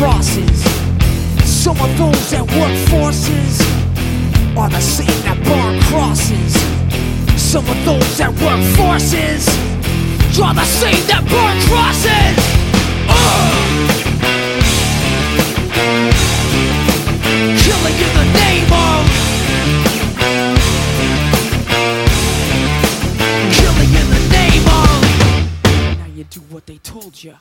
crosses. Some of those that work forces are the same that burn crosses. Some of those that work forces draw the same that burn crosses. Ugh. Killing in the name of Killing in the name of Now you do what they told you.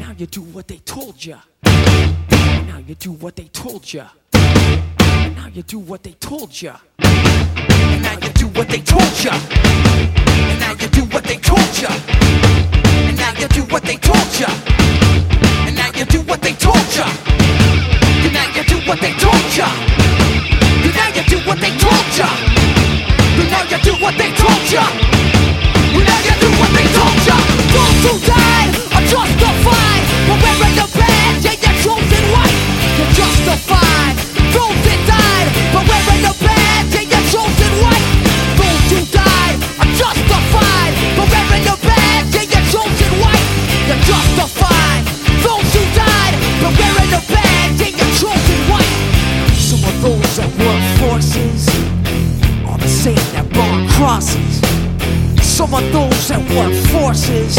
Now you do what they told you. Now you do what they told you. Now you do what they told you. Now you do what they told you. Now you do what they told you. And now you do what they told you. And now you do what they told you. And now you do what they told you. And now you do what they told you. And now you do what they told you. And now you do what they told who died are justified wearing the chosen white. You're justified. Those died wearing the chosen white. Those who died are justified wearing the chosen white. You're justified. Those who died wearing the chosen white. Some of those that work forces are the same that crosses. Some of those that work forces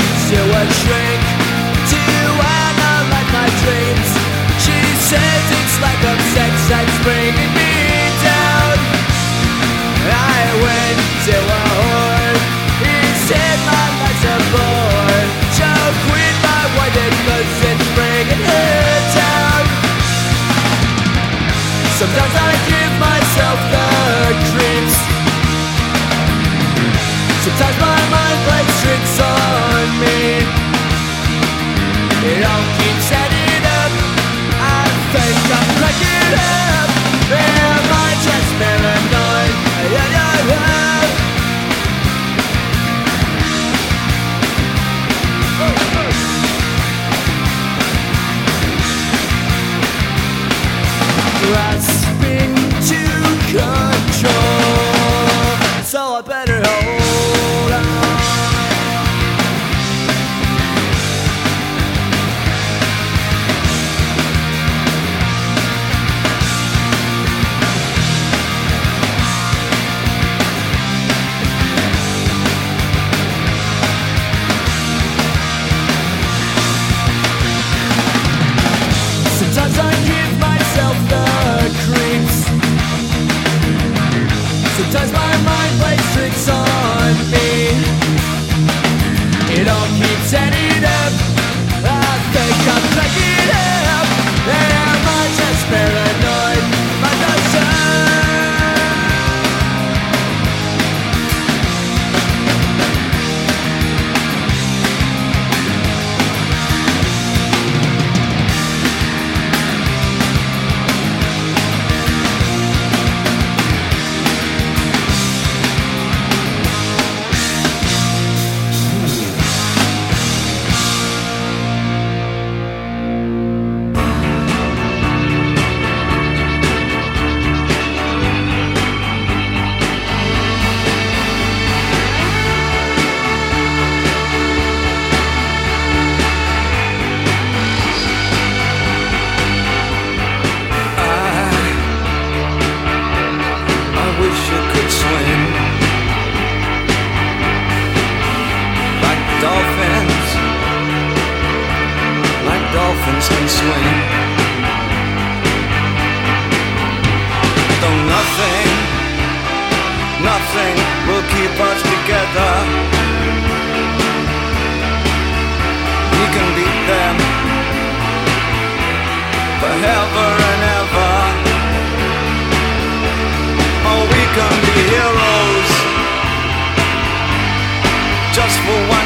to a shrink to analyze my dreams. She says it's like a sex bringing me down. I went to a whore. He said my life's a bore. So quit my cause it's bringing down. Sometimes I give myself the creeps. Sometimes my mind plays tricks on me. It all keeps will keep us together. We can beat them forever and ever. Oh, we can be heroes just for one.